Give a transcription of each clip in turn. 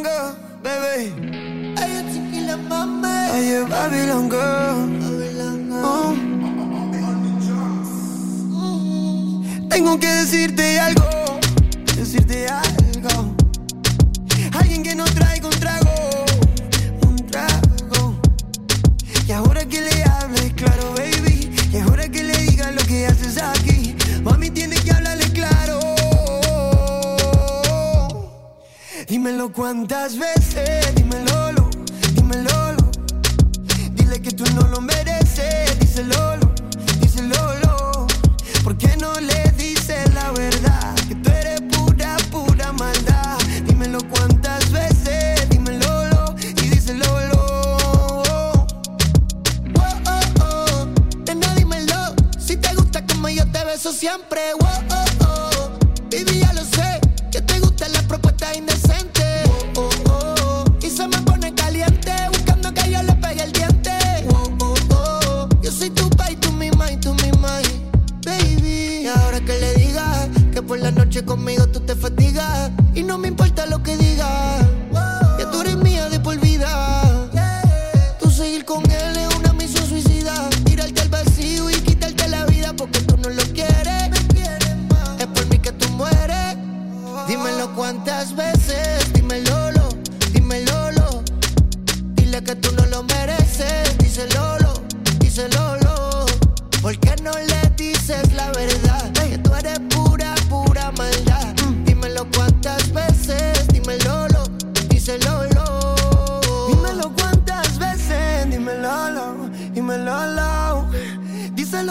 Babylon girl, baby. Ella tequila mame. Ella Babylon girl. Babylon girl. Oh. Tengo que decirte algo, decirte algo. Cuántas veces,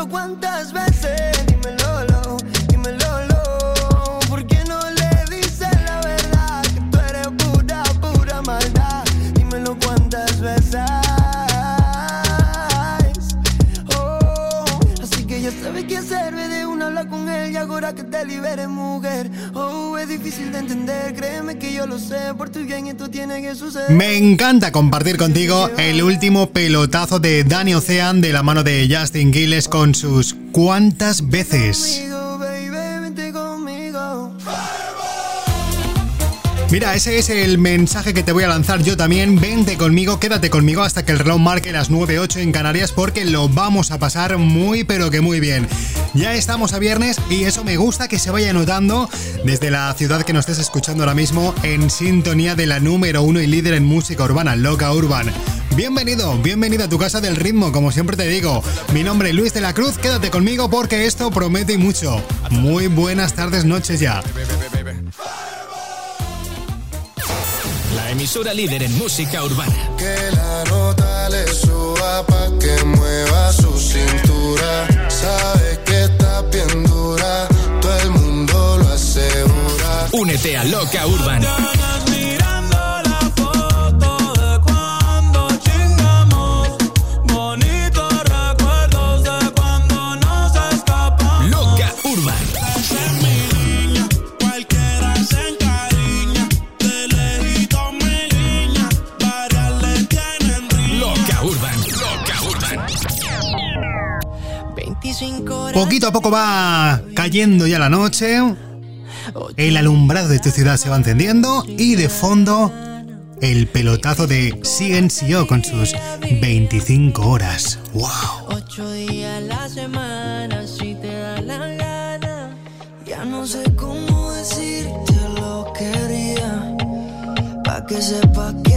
cuántas veces, liberes, mujer. Oh, es difícil de entender, créeme que yo lo sé, por tu bien esto tiene que suceder. Me encanta compartir contigo el último pelotazo de Danny Ocean de la mano de Justin Gilles con sus ¿Cuántas veces? Mira, ese es el mensaje que te voy a lanzar yo también. Vente conmigo, quédate conmigo hasta que el reloj marque las 9.08 en Canarias porque lo vamos a pasar muy pero que muy bien. Ya estamos a viernes y eso me gusta que se vaya notando desde la ciudad que nos estés escuchando ahora mismo en sintonía de la número uno y líder en música urbana, Loca Urban. Bienvenido, bienvenido a tu casa del ritmo, como siempre te digo. Mi nombre es Luis de la Cruz, quédate conmigo porque esto promete mucho. Muy buenas tardes, noches ya. La emisora líder en música urbana. Que la nota le suba pa' que mueva su cintura. Sabes que está bien dura, todo el mundo lo asegura. Únete a Loca Urban. Poquito a poco va cayendo ya la noche, el alumbrado de tu ciudad se va encendiendo y de fondo el pelotazo de CNCO con sus 25 horas. ¡Wow! Ocho días la semana, si te da la gana. Ya no sé cómo decirte lo que haría. Pa' que sepas que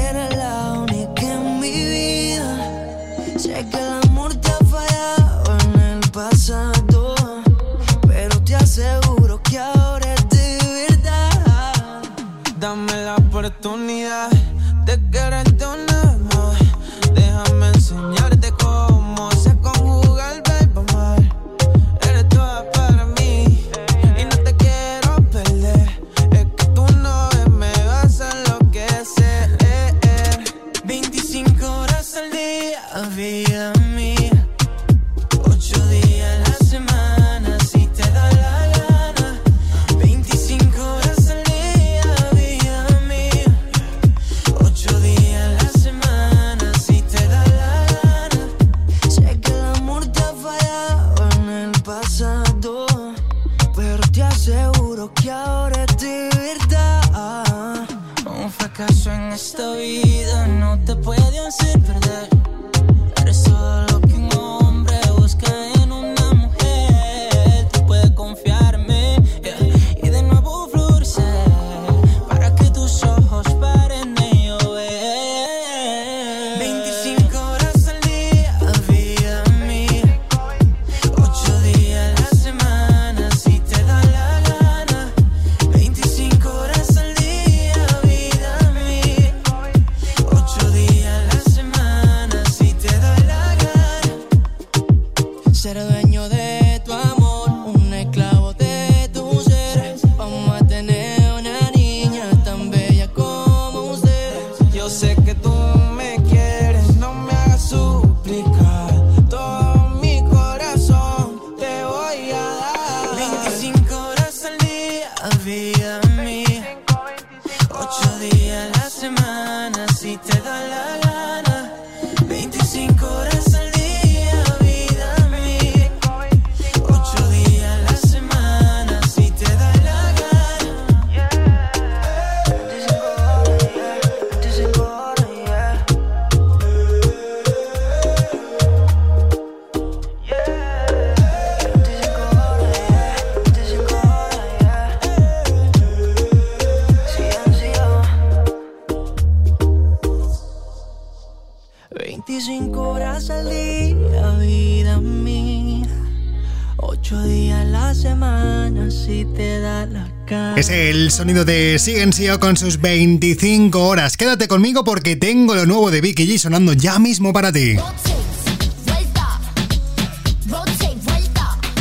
sonido de Sigensio con sus 25 horas. Quédate conmigo porque tengo lo nuevo de Vicky G sonando ya mismo para ti.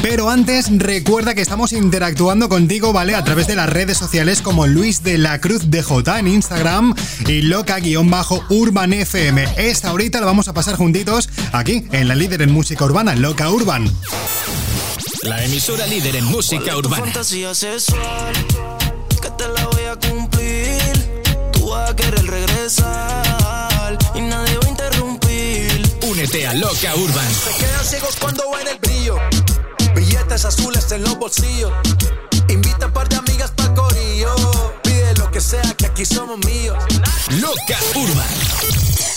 Pero antes, recuerda que estamos interactuando contigo, ¿vale? A través de las redes sociales como Luis de la Cruz DJ en Instagram y loca-urban FM. Esta ahorita la vamos a pasar juntitos aquí en la líder en música urbana, Loca Urban. La emisora líder en música urbana. querer regresar y nadie va a interrumpir. Únete a Loca Urban. Se quedan ciegos cuando ven el brillo. Billetes azules en los bolsillos. Invita a par de amigas pa' corillo. Pide lo que sea que aquí somos míos. Loca Urban.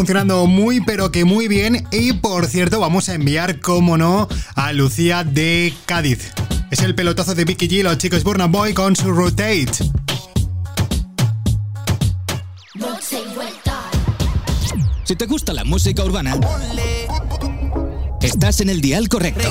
Funcionando muy pero que muy bien y por cierto vamos a enviar, como no, a Lucía de Cádiz. Es el pelotazo de Vicky G, los chicos Burna Boy con su Rotate. Si te gusta la música urbana, estás en el dial correcto.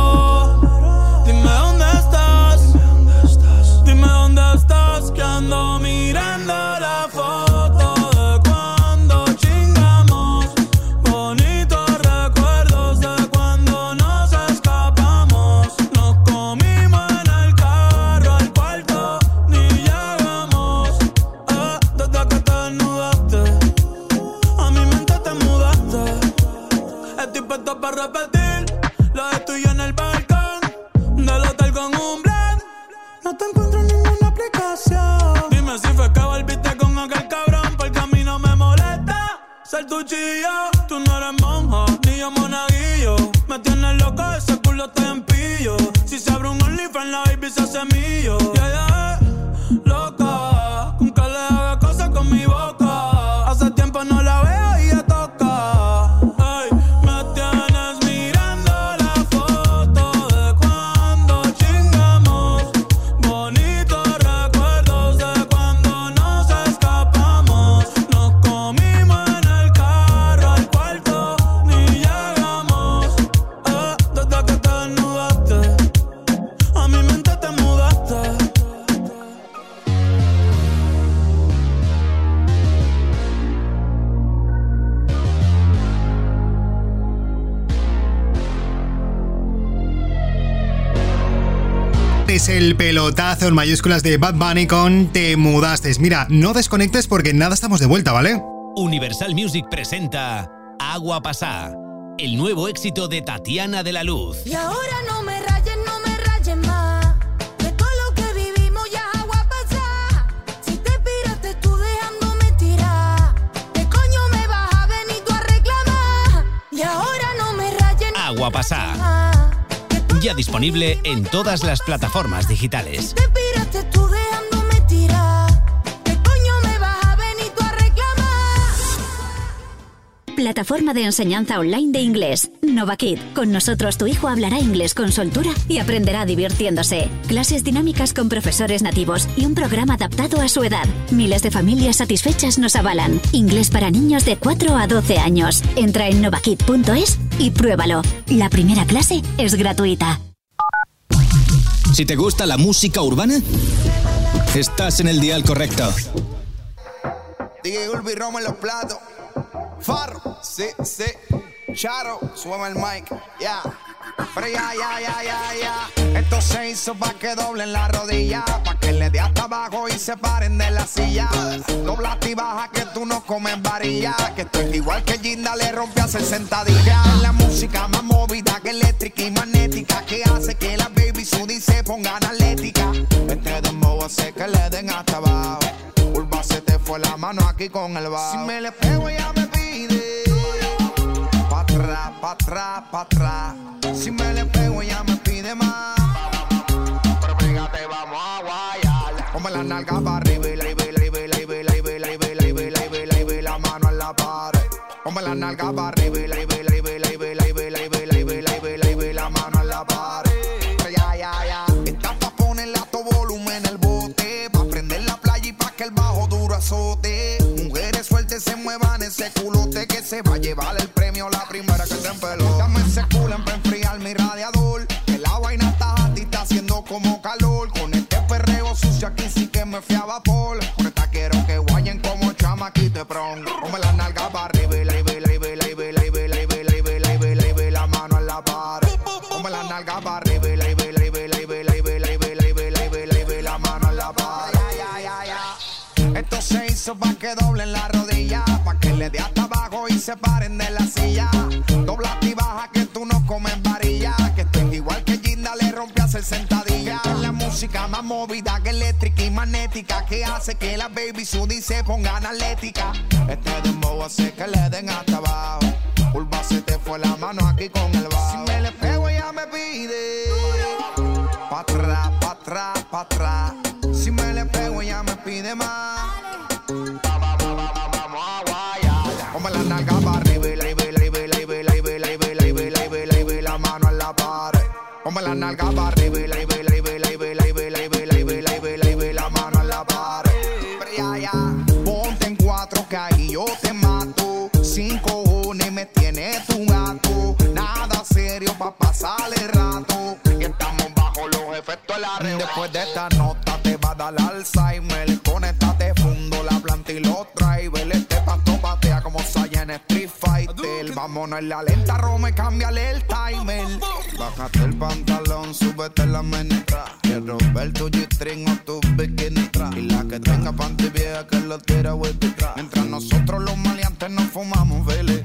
be en mayúsculas de Bad Bunny con Te mudaste. Mira, no desconectes porque nada estamos de vuelta, ¿vale? Universal Music presenta Agua Pasá, el nuevo éxito de Tatiana de la Luz. Y ahora no me rayen, no me rayen más. Agua Pasá ya disponible en todas las plataformas digitales. Plataforma de enseñanza online de inglés. NovaKid. Con nosotros tu hijo hablará inglés con soltura y aprenderá divirtiéndose. Clases dinámicas con profesores nativos y un programa adaptado a su edad. Miles de familias satisfechas nos avalan. Inglés para niños de 4 a 12 años. Entra en novakid.es y pruébalo. La primera clase es gratuita. Si te gusta la música urbana, estás en el dial correcto. DJ Ulvi Romo en los platos. Farro, sí, sí. Charo, súbeme el mic, ya. Pero ya, ya, ya, ya, ya. Esto se hizo pa' que doblen la rodilla. Pa' que le dé hasta abajo y se paren de la silla. Dobla y baja que tú no comes varilla. Que esto es igual que Ginda le rompe a hacer sentadilla. La música más movida que eléctrica y magnética. Que hace que la baby Sudi se pongan atlética. Este dembow hace que le den hasta abajo. Urba se te fue la mano aquí con el bajo. Si me le pego ya me pide atrás, pa' atrás, pa' atrás. Si me le pego, ella me pide más. Pero pégate, vamos a guayar. Ponme la nalga para arriba y la la mano en la pared. Ponme la nalga para arriba y la el bajo duro azote. Mujeres sueltas se muevan ese culote que se va a llevar el premio la primera que se empeló. Dame ese culo para enfriar mi radiador. Que la vaina está a está haciendo como calor. Con este perreo sucio aquí sí que me fui a vapor. Con esta quiero que guayen como chamaquito de. que hace que la baby Sudi se pongan atlética. Este dembow hace que le den hasta abajo. Pulva se te fue la mano aquí con el bajo. Si me le pego ella me pide. Pa' atrás, pa' atrás, pa' atrás. Si me le pego ella me pide más. Vamos a guayar. Come la nalga para arriba y la mano en la pared. Come la nalga para arriba. Después de esta nota te va a dar Alzheimer. Con fundo la planta y los drivers. Este pato patea como Saiyan Street Fighter. Vámonos en la lenta, Rome, cámbiale el timer. Bájate el pantalón, súbete la menestra. Quiero ver tu G-string o tu bikini. Y la que tenga panty vieja que lo tira with Mientras nosotros los maleantes nos fumamos, vele.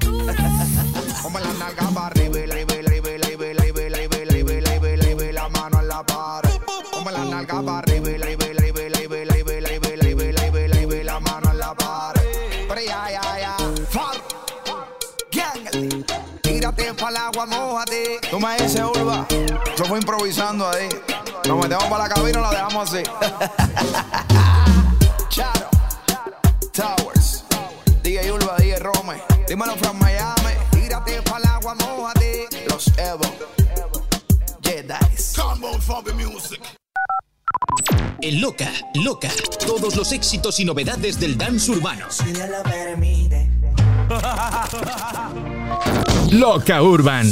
Tú me dices, Urba. Yo fui improvisando ahí. Nos metemos para la cabina y la dejamos así. Charo. Towers. DJ Urba, DJ Rome. Dímelo from Miami. Tírate para el agua, mojate. Los Evo. Jedi's. Combo Fobby Music. En Loca, Loca, todos los éxitos y novedades del dance urbano. Si Dios lo permite. Loca Urban.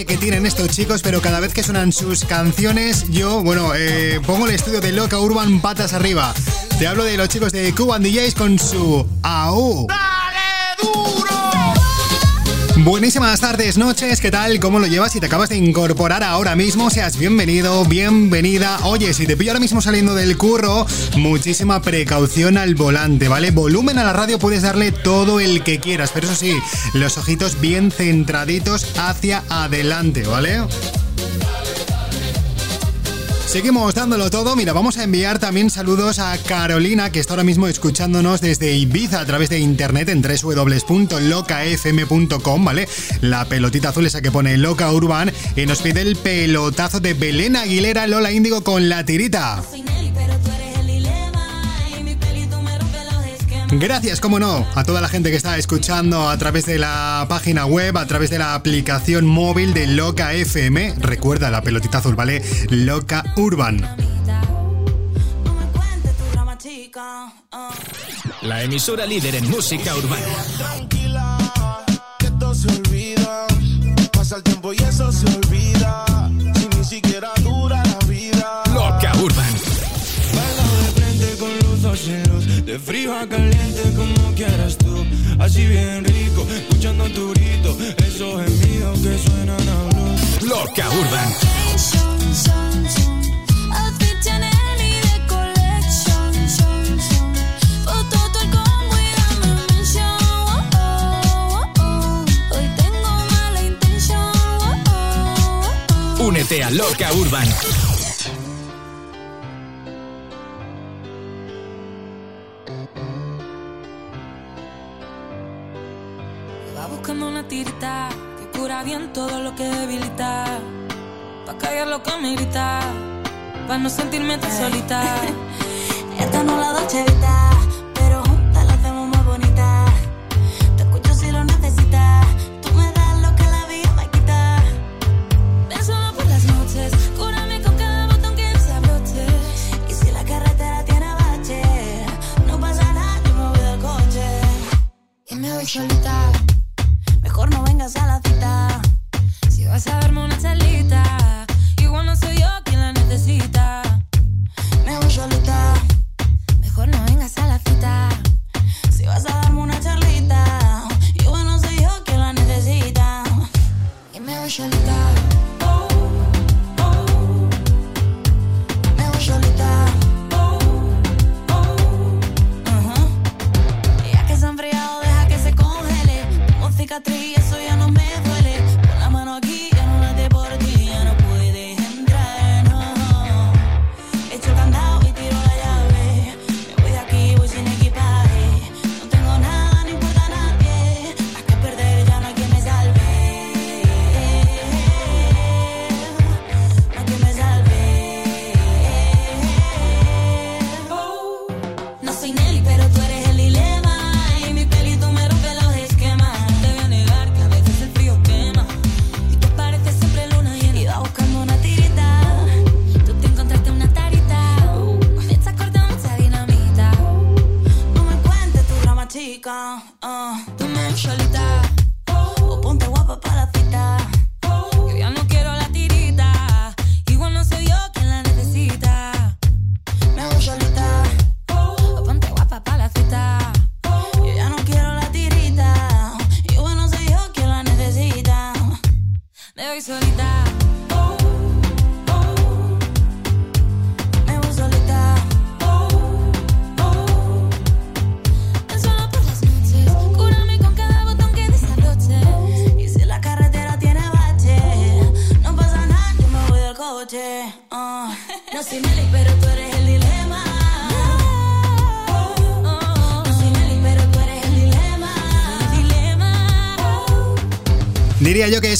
Sé qué tienen estos chicos, pero cada vez que suenan sus canciones, yo, bueno, eh, pongo el estudio de Loca Urban patas arriba. Te hablo de los chicos de Cuban DJs con su AU. Buenísimas tardes, noches, ¿qué tal? ¿Cómo lo llevas? Si te acabas de incorporar ahora mismo, seas bienvenido, bienvenida. Oye, si te pillo ahora mismo saliendo del curro, muchísima precaución al volante, ¿vale? Volumen a la radio puedes darle todo el que quieras, pero eso sí, los ojitos bien centraditos hacia adelante, ¿vale? Seguimos dándolo todo. Mira, vamos a enviar también saludos a Carolina, que está ahora mismo escuchándonos desde Ibiza a través de internet en www.locafm.com, ¿vale? La pelotita azul esa que pone Loca Urban y nos pide el pelotazo de Belén Aguilera Lola Índigo con la tirita. Gracias, como no, a toda la gente que está escuchando a través de la página web, a través de la aplicación móvil de Loca FM. Recuerda la pelotita azul, ¿vale? Loca Urban. La emisora líder en música urbana. Tranquila, que todo se olvida. Pasa el tiempo y eso se olvida. De frío a caliente como quieras tú. Así bien rico, escuchando tu grito. Esos gemidos que suenan a blues. Loca Urban. Únete a Loca Urban. Buscando una tirita que cura bien todo lo que debilita. Pa' callar lo que me grita. Pa' no sentirme tan solita. Esta no la Dolce Vita, pero juntas la hacemos más bonita. Te escucho si lo necesitas. Tú me das lo que la vida me quita. Ven solo por las noches. Cúrame con cada botón que se abroche. Y si la carretera tiene bache, no pasa nada, yo me voy del coche. Y me voy solita.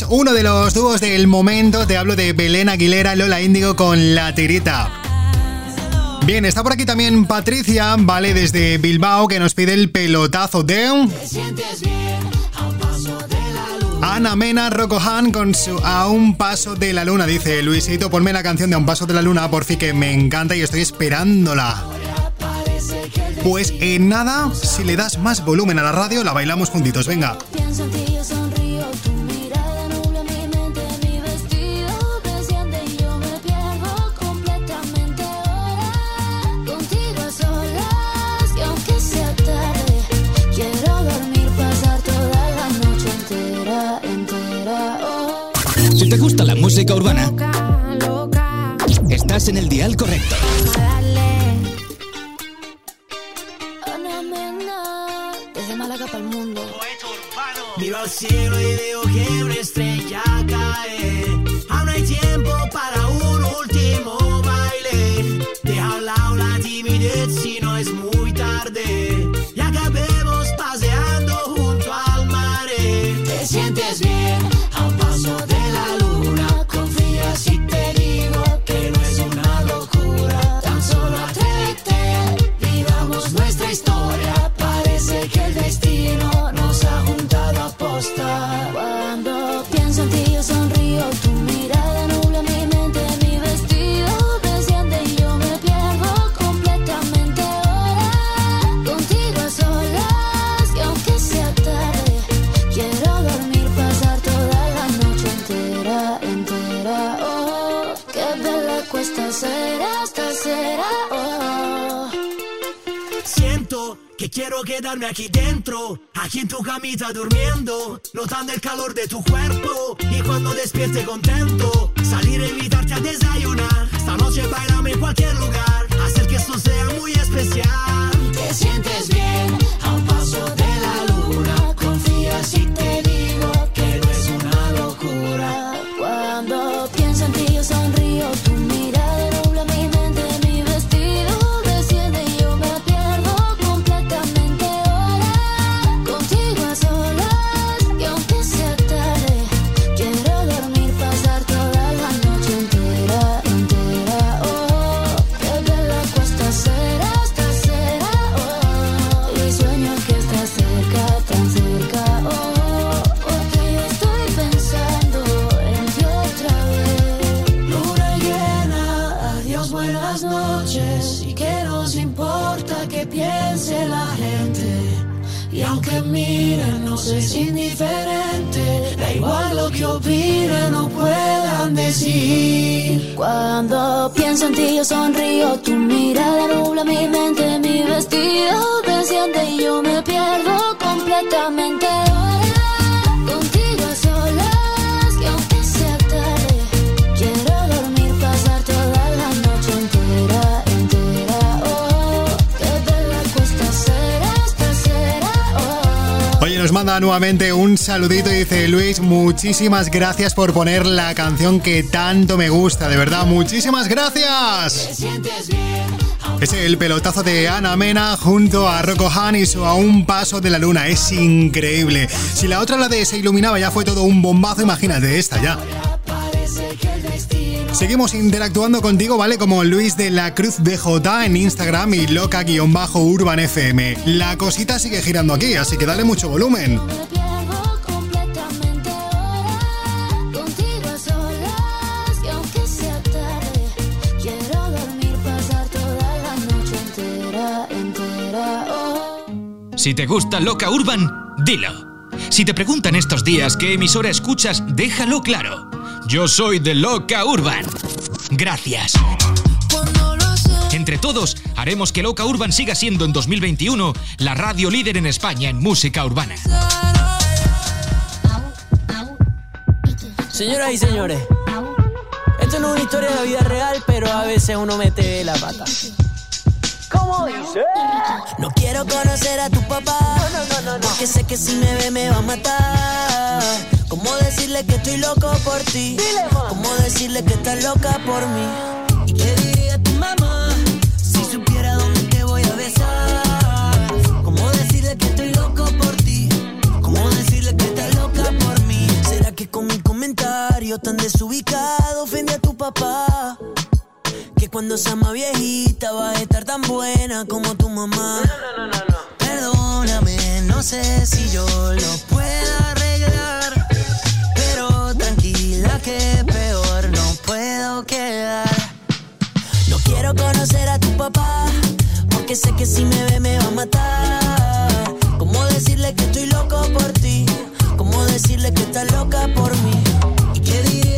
Uno de los dúos del momento. Te hablo de Belén Aguilera, Lola Índigo con La Tirita. Bien, está por aquí también Patricia, vale, desde Bilbao, que nos pide el pelotazo de... Ana Mena Rocohan con su A un paso de la luna. Dice Luisito, ponme la canción de A un paso de la luna, por fin que me encanta y estoy esperándola. Pues en nada, si le das más volumen a la radio, la bailamos juntitos. Venga. ¿Te gusta la música urbana? Estás en el dial correcto. Dale. No, no, no. Desde Málaga para el mundo. Miro al cielo y veo que quedarme aquí dentro, aquí en tu camita durmiendo, notando el calor de tu cuerpo y cuando despierte contento, salir a invitarte a desayunar. Esta noche bailame en cualquier lugar, hacer que esto sea muy especial. Te sientes bien a un paso de Cuando pienso en ti yo sonrío, tu mirada nubla mi mente, mi vestido desciende y yo me pierdo completamente nos manda nuevamente un saludito y dice Luis, muchísimas gracias por poner la canción que tanto me gusta, de verdad, muchísimas gracias. Es el pelotazo de Ana Mena junto a Rocco Hanis o a un paso de la luna, es increíble. Si la otra, la de Se iluminaba, ya fue todo un bombazo, imagínate esta ya. Seguimos interactuando contigo, ¿vale? Como Luis de la Cruz DJ en Instagram y loca-urban FM. La cosita sigue girando aquí, así que dale mucho volumen. Si te gusta Loca Urban, dilo. Si te preguntan estos días qué emisora escuchas, déjalo claro. Yo soy de Loca Urban. Gracias. Entre todos, haremos que Loca Urban siga siendo en 2021 la radio líder en España en música urbana. Señoras y señores, esto no es una historia de la vida real, pero a veces uno mete la pata. ¿Cómo dice? No quiero conocer a tu papá. Porque sé que si me ve me va a matar. ¿Cómo decirle que estoy loco por ti? ¿Cómo decirle que estás loca por mí? ¿Y qué diría tu mamá si supiera dónde te voy a besar? ¿Cómo decirle que estoy loco por ti? ¿Cómo decirle que estás loca por mí? ¿Será que con mi comentario tan desubicado ofendí a tu papá? Que cuando sea más viejita vas a estar tan buena como tu mamá. Perdóname, no sé si yo lo pueda arreglar. Peor no puedo quedar. No quiero conocer a tu papá, porque sé que si me ve me va a matar. ¿Cómo decirle que estoy loco por ti? ¿Cómo decirle que estás loca por mí? ¿Y qué diría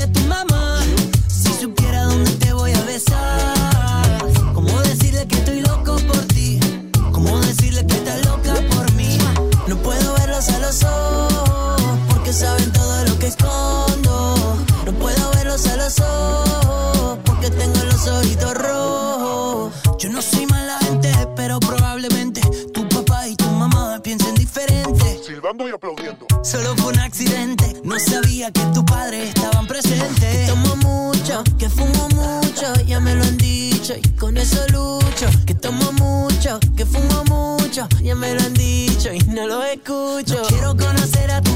y con eso lucho. Que tomo mucho, que fumo mucho, ya me lo han dicho y no lo escucho. Quiero conocer a tu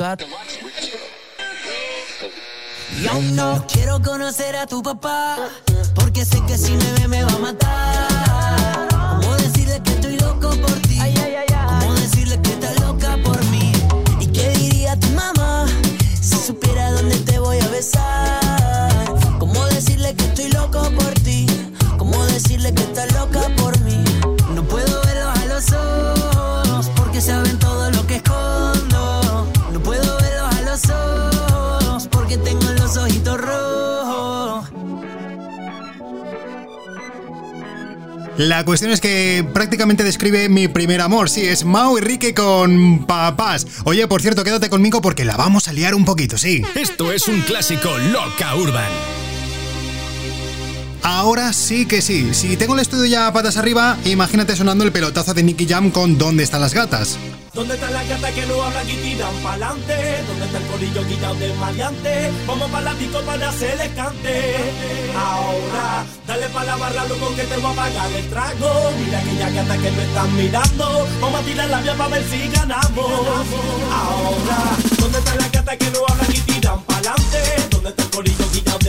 Ducat. Yo no quiero conocer a tu papá, porque sé que si no La cuestión es que prácticamente describe mi primer amor. Sí, es Mau y Rique con papás. Oye, por cierto, quédate conmigo porque la vamos a liar un poquito, sí. Esto es un clásico loca urban. Ahora sí que sí. Si tengo el estudio ya patas arriba, imagínate sonando el pelotazo de Nicky Jam con ¿Dónde están las gatas? ¿Dónde están las gatas que no hablan y tiran pa'lante? ¿Dónde está el colillo guillado de maleante? Vamos pa' la disco para hacerle cante. Ahora, dale pa' la barra, loco, que te voy a pagar el trago. Mira aquellas gatas que me están mirando. Vamos a tirar la vía pa' ver si ganamos. Ahora, ¿dónde están las gatas que no hablan y tiran pa'lante? ¿Dónde está el colillo guillado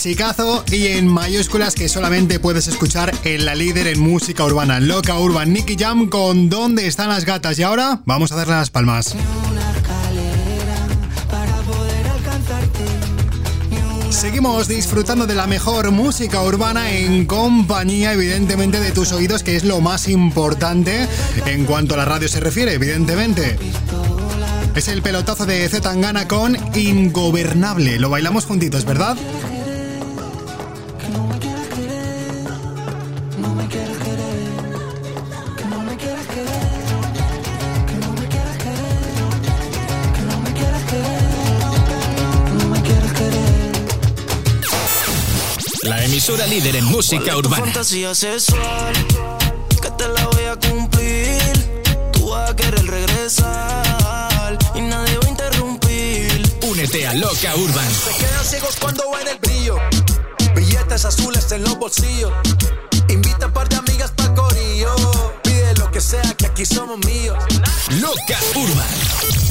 clasicazo y en mayúsculas que solamente puedes escuchar en la líder en música urbana, Loca Urban, Nicky Jam con ¿Dónde están las gatas? Y ahora vamos a darle las palmas. Seguimos disfrutando de la mejor música urbana en compañía, evidentemente, de tus oídos, que es lo más importante en cuanto a la radio se refiere, evidentemente. Es el pelotazo de Z Tangana con Ingobernable. Lo bailamos juntitos, ¿verdad? emisora líder en música urbana. Fantasía sexual, que te la voy a cumplir. Tú vas a querer regresar y nadie va a interrumpir. Únete a Loca Urban. Se quedan ciegos cuando ven el brillo. Billetes azules en los bolsillos. Invita a un par de amigas pa' corillo. Pide lo que sea, que aquí somos míos. Loca Urban.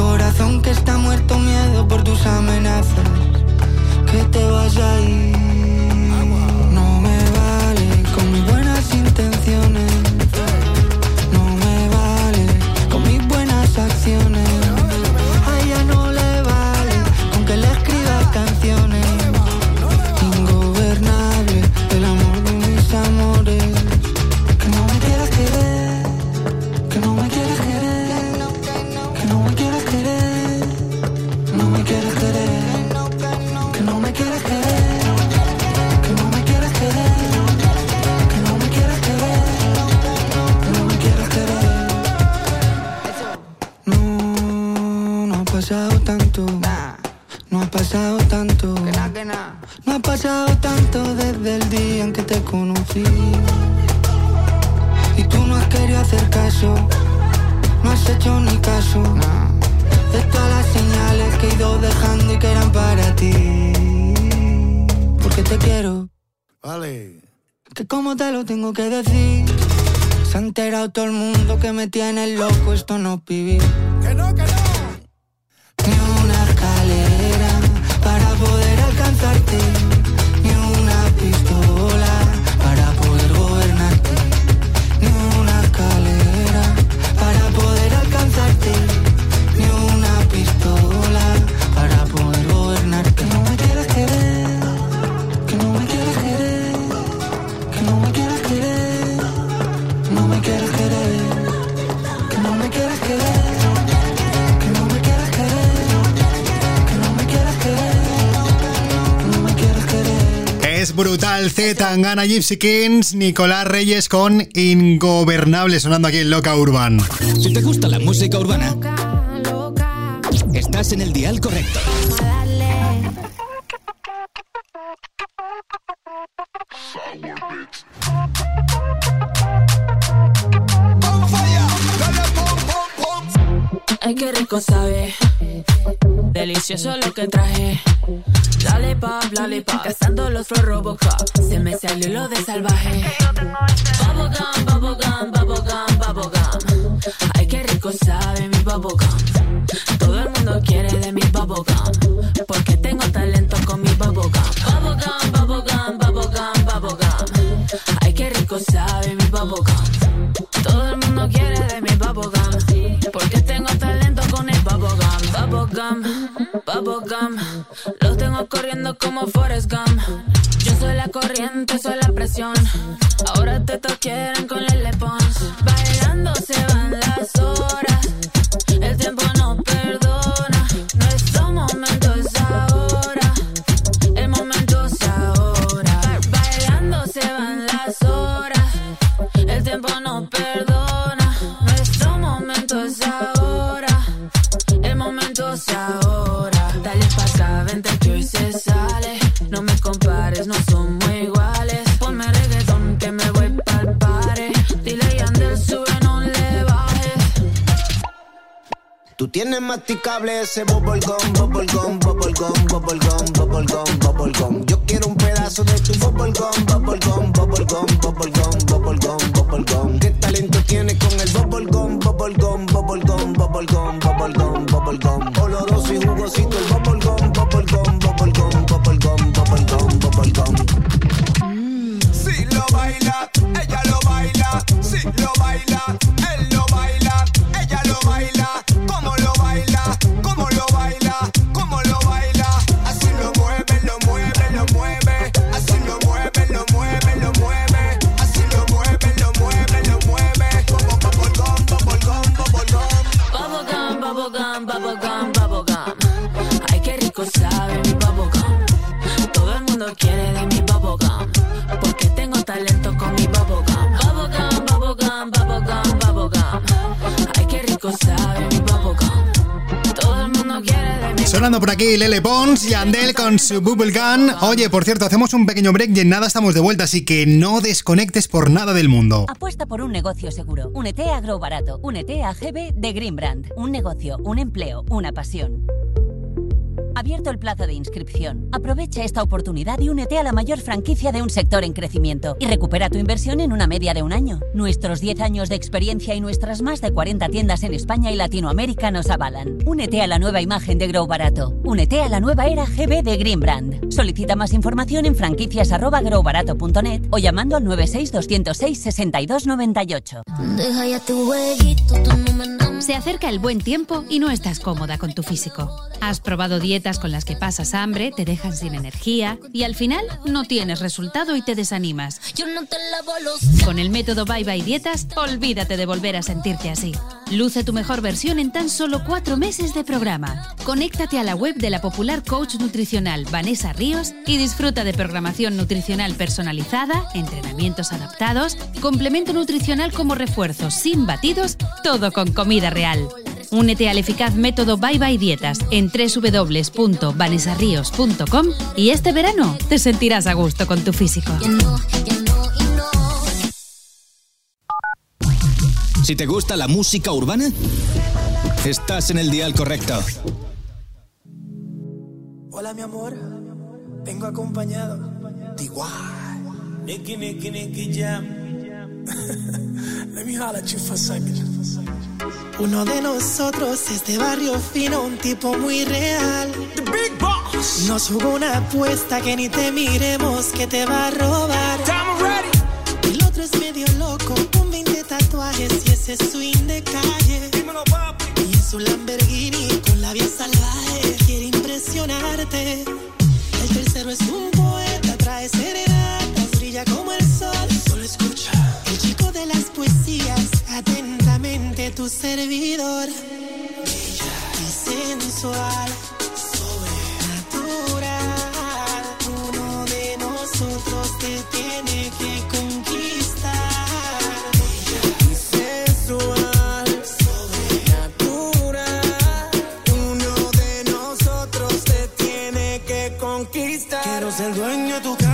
corazón que Gana Gypsy Kings, Nicolás Reyes con Ingobernable sonando aquí en Loca Urban. Si te gusta la música urbana, loca, estás en el dial correcto. Ay, qué rico sabe Delicioso lo que traje. Dale pa, dale pa. Cazándolos los Robocop. Se me salió lo de salvaje. Bubblegum, bubblegum, bubblegum, bubblegum. Ay, qué rico sabe mi bubblegum. Todo el mundo quiere de mi bubblegum. Porque tengo talento con mi bubblegum. Bubblegum, bubblegum, bubblegum, bubblegum. Ay, qué rico sabe mi bubblegum. gum, bubble gum. Los tengo corriendo como Forrest Gump. Yo soy la corriente, soy la presión. Ahora te toquieran con el lepons. Bailando se van tienes masticable ese bubble gum, bubble gum, bubble gum, bubble gum, bubble gum, bubble gum. Yo quiero un pedazo de tu bubble gum, bubble gum, bubble gum, bubble gum, bubble gum, bubble gum. ¿Qué talento tienes con el bubble gum, bubble gum, bubble gum, bubble gum, bubble gum, bubble gum? Oloroso y jugosito el bubble Lele Pons y Andel con su Bubble Gun. Oye, por cierto, hacemos un pequeño break y en nada estamos de vuelta, así que no desconectes por nada del mundo. Apuesta por un negocio seguro. Únete a Grow Barato. Únete a GB de Green Brand. Un negocio, un empleo, una pasión. Abierto el plazo de inscripción. Aprovecha esta oportunidad y únete a la mayor franquicia de un sector en crecimiento y recupera tu inversión en una media de un año. Nuestros 10 años de experiencia y nuestras más de 40 tiendas en España y Latinoamérica nos avalan. Únete a la nueva imagen de Grow Barato. Únete a la nueva era GB de Green Brand. Solicita más información en franquicias@growbarato.net o llamando al 96 206 62 98. Deja ya tu no me enamoras. Se acerca el buen tiempo y no estás cómoda con tu físico. Has probado dietas con las que pasas hambre, te dejan sin energía y al final no tienes resultado y te desanimas. Yo no te lavo los Con el método Bye Bye Dietas, olvídate de volver a sentirte así. Luce tu mejor versión en tan solo cuatro meses de programa. Conéctate a la web de la popular coach nutricional Vanessa Ríos y disfruta de programación nutricional personalizada, entrenamientos adaptados, complemento nutricional como refuerzos sin batidos, todo con comida real. Únete al eficaz método Bye Bye Dietas en www.vanessarrios.com y este verano te sentirás a gusto con tu físico. Si te gusta la música urbana, estás en el dial correcto. Hola, mi amor. Vengo acompañado. de igual. Nicky, Nicky, Nicky Jam. Let me holler at you for a second. Uno de nosotros es de barrio fino, un tipo muy real. The Big Boss. Nos jugó una apuesta que ni te miremos que te va a robar. ready. El otro es medio loco, con 20 tatuajes y ese swing de calle. Y en su Lamborghini con la vía salvaje quiere impresionarte. El tercero es un poeta, trae serenatas, tu servidor. Y sensual, sobrenatural. Uno de nosotros te tiene que conquistar. Y sensual, sobrenatural. Uno de nosotros te tiene que conquistar. Quiero ser dueño de tu cama,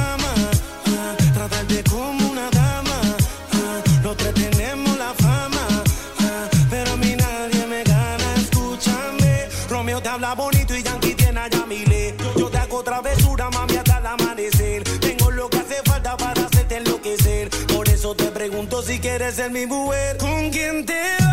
quieres ser mi mujer. ¿Con quién te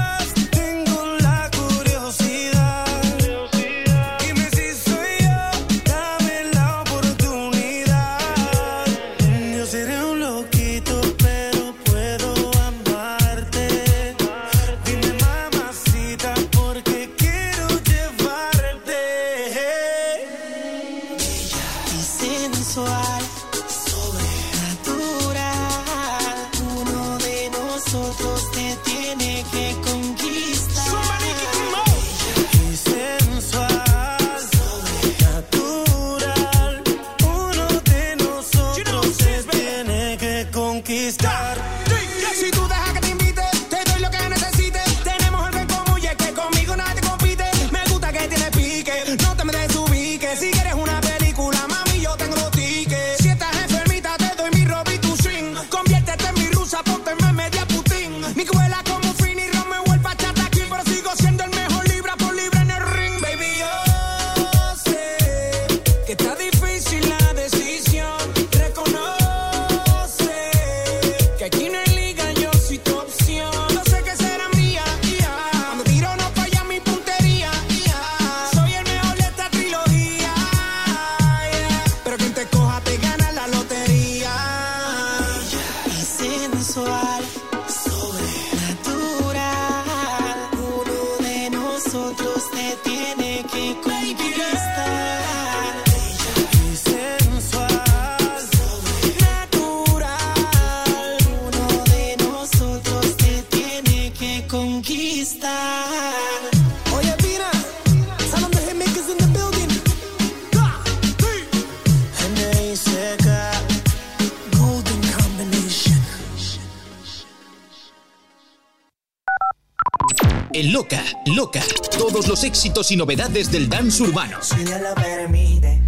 en Loca, Loca. Todos los éxitos y novedades del dance urbano. Si Dios lo permite.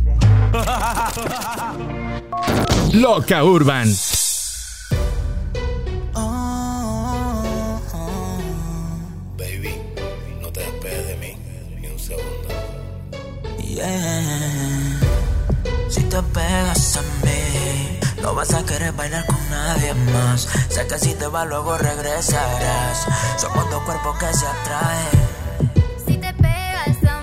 Loca Urban. Baby, no te despegues de mí ni un segundo. Yeah. Si te pegas vas a querer bailar con nadie más. Sé que si te vas luego regresarás. Somos dos cuerpos que se atraen. Si te pegas a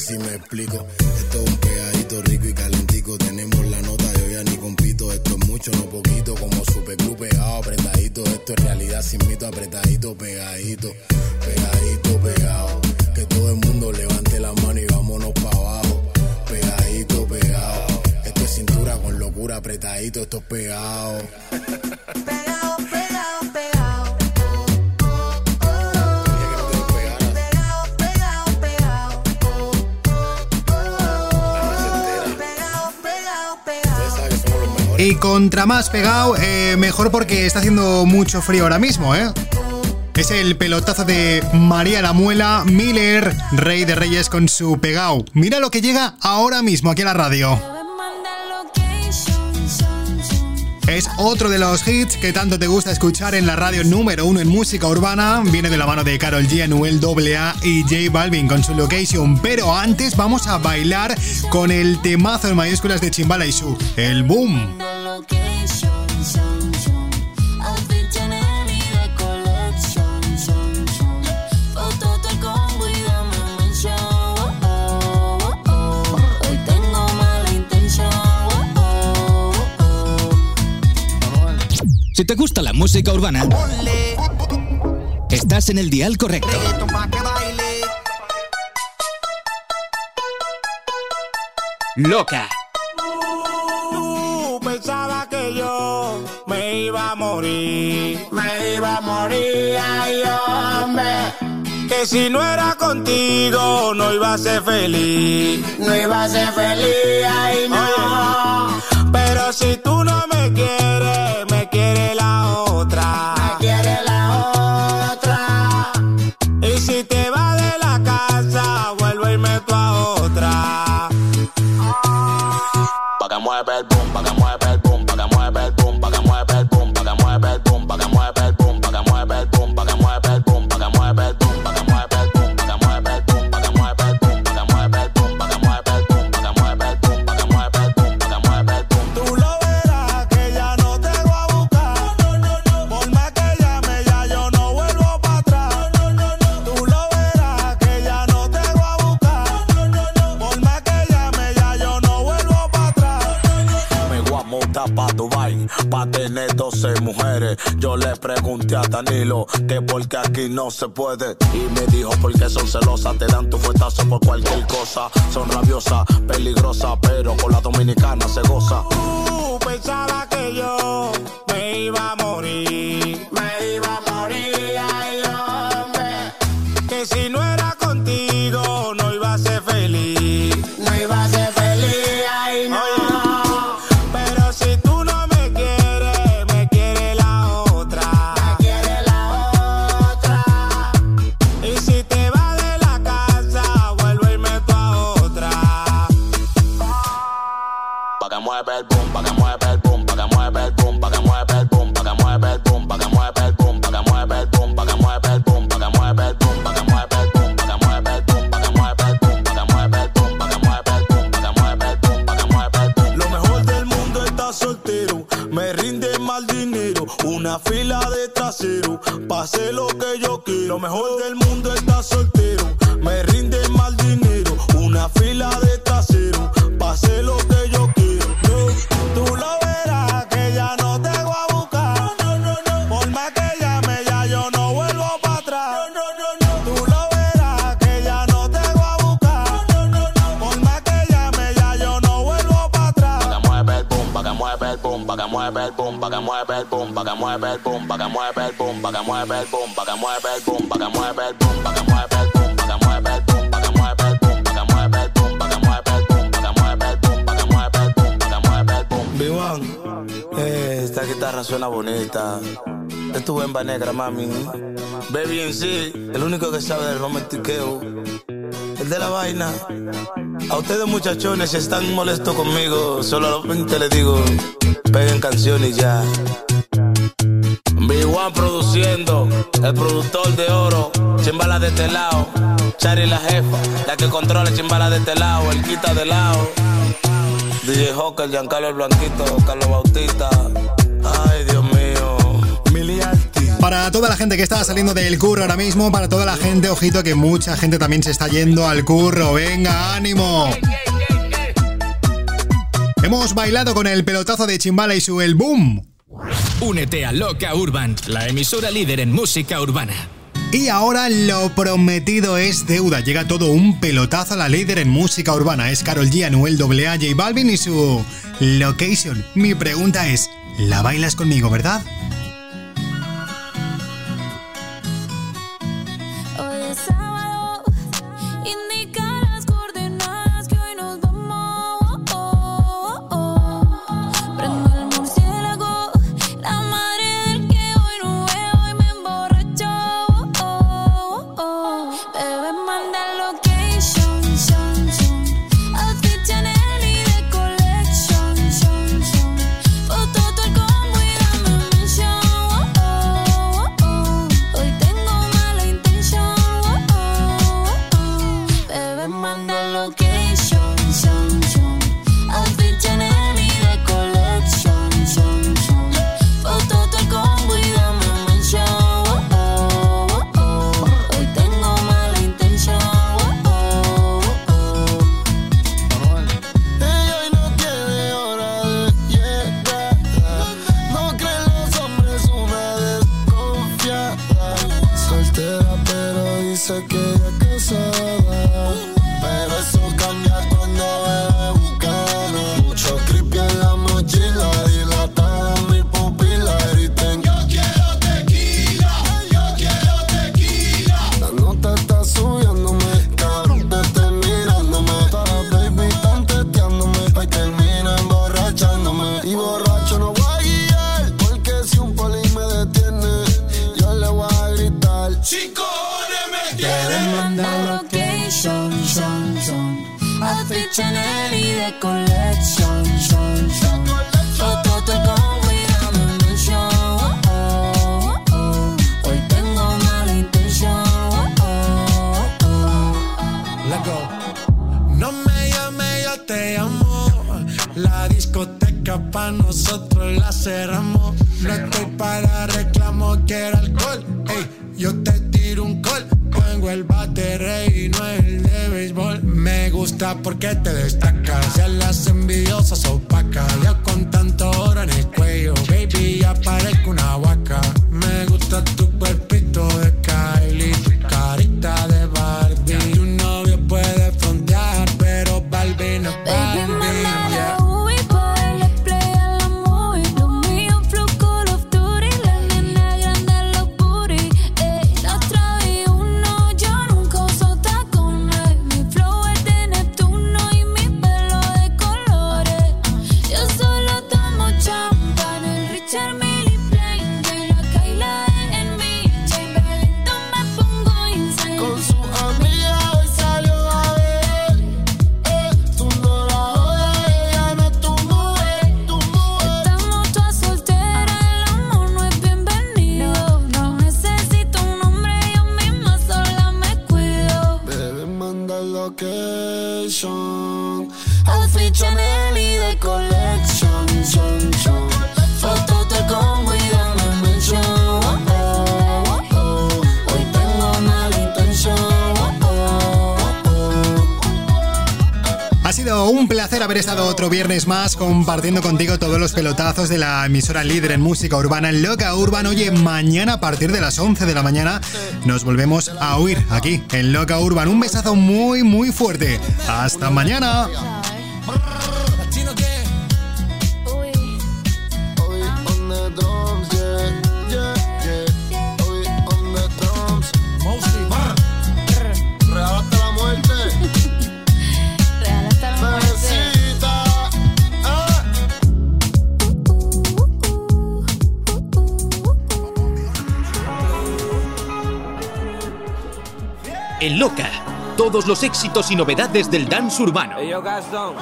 si me explico. Más pegado, eh, mejor porque está haciendo mucho frío ahora mismo, ¿eh? Es el pelotazo de María la Muela Miller, Rey de Reyes con su pegao. Mira lo que llega ahora mismo aquí a la radio. Es otro de los hits que tanto te gusta escuchar en la radio número uno en música urbana. Viene de la mano de Carol G, Anuel AA y J Balvin con su location. Pero antes vamos a bailar con el temazo en mayúsculas de Chimbala y su, el boom. Si te gusta la música urbana, estás en el dial correcto. Loca. Tú pensabas que yo me iba a morir, me iba a morir, ay hombre. Que si no era contigo no iba a ser feliz, no iba a ser feliz, ay no. Pero si tú no me quieres, bad pa' Dubai, pa' tener 12 mujeres. Yo le pregunté a Danilo que porque aquí no se puede. Y me dijo porque son celosas, te dan tu fuetazo por cualquier cosa. Son rabiosas, peligrosas, pero con la dominicana se goza. Tú pensabas que yo me iba a morir. Pase lo que yo quiero. Lo mejor del mundo está mueve el que que que que que que que que que que que que que eh, esta guitarra suena bonita. Es tu bemba negra, mami. Baby en sí, el único que sabe del romantiqueo. El de la vaina. A ustedes muchachones, si están molestos conmigo, solamente les digo, peguen canciones y ya. B1 produciendo, el productor de oro, chimbala de este lado. Chari la jefa, la que controla chimbala de este lado, el quita de lado. DJ Hawker, Giancarlo el Blanquito, Carlos Bautista. Ay, Dios mío. Para toda la gente que está saliendo del curro ahora mismo, para toda la gente, ojito que mucha gente también se está yendo al curro. Venga, ánimo. Hemos bailado con el pelotazo de Chimbala y su El Boom. Únete a Loca Urban, la emisora líder en música urbana. Y ahora lo prometido es deuda. Llega todo un pelotazo a la líder en música urbana. Es Carol G, Anuel AA, J Balvin y su Location. Mi pregunta es, ¿la bailas conmigo, verdad? Haber estado otro viernes más compartiendo contigo todos los pelotazos de la emisora líder en música urbana, Loca Urban. Oye, mañana a partir de las 11 de la mañana nos volvemos a oír aquí en Loca Urban. Un besazo muy, muy fuerte. Hasta mañana. Loca, todos los éxitos y novedades del dance urbano. Yo Gastón.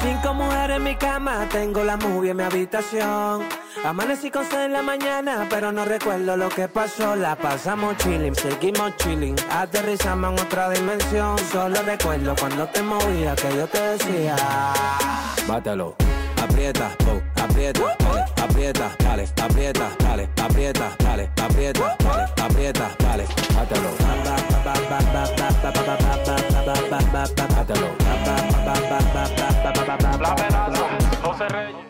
Cinco mujeres en mi cama, tengo la movie en mi habitación. Amanecí con sed en la mañana, pero no recuerdo lo que pasó. La pasamos chilling, seguimos chilling. Aterrizamos en otra dimensión. Solo recuerdo cuando te movía que yo te decía: Mátalo, aprieta, oh, aprieta, dale, aprieta, dale, aprieta, dale, aprieta, dale, aprieta, dale, aprieta, dale, mátalo. Mátalo. La amenaza, José Reyes.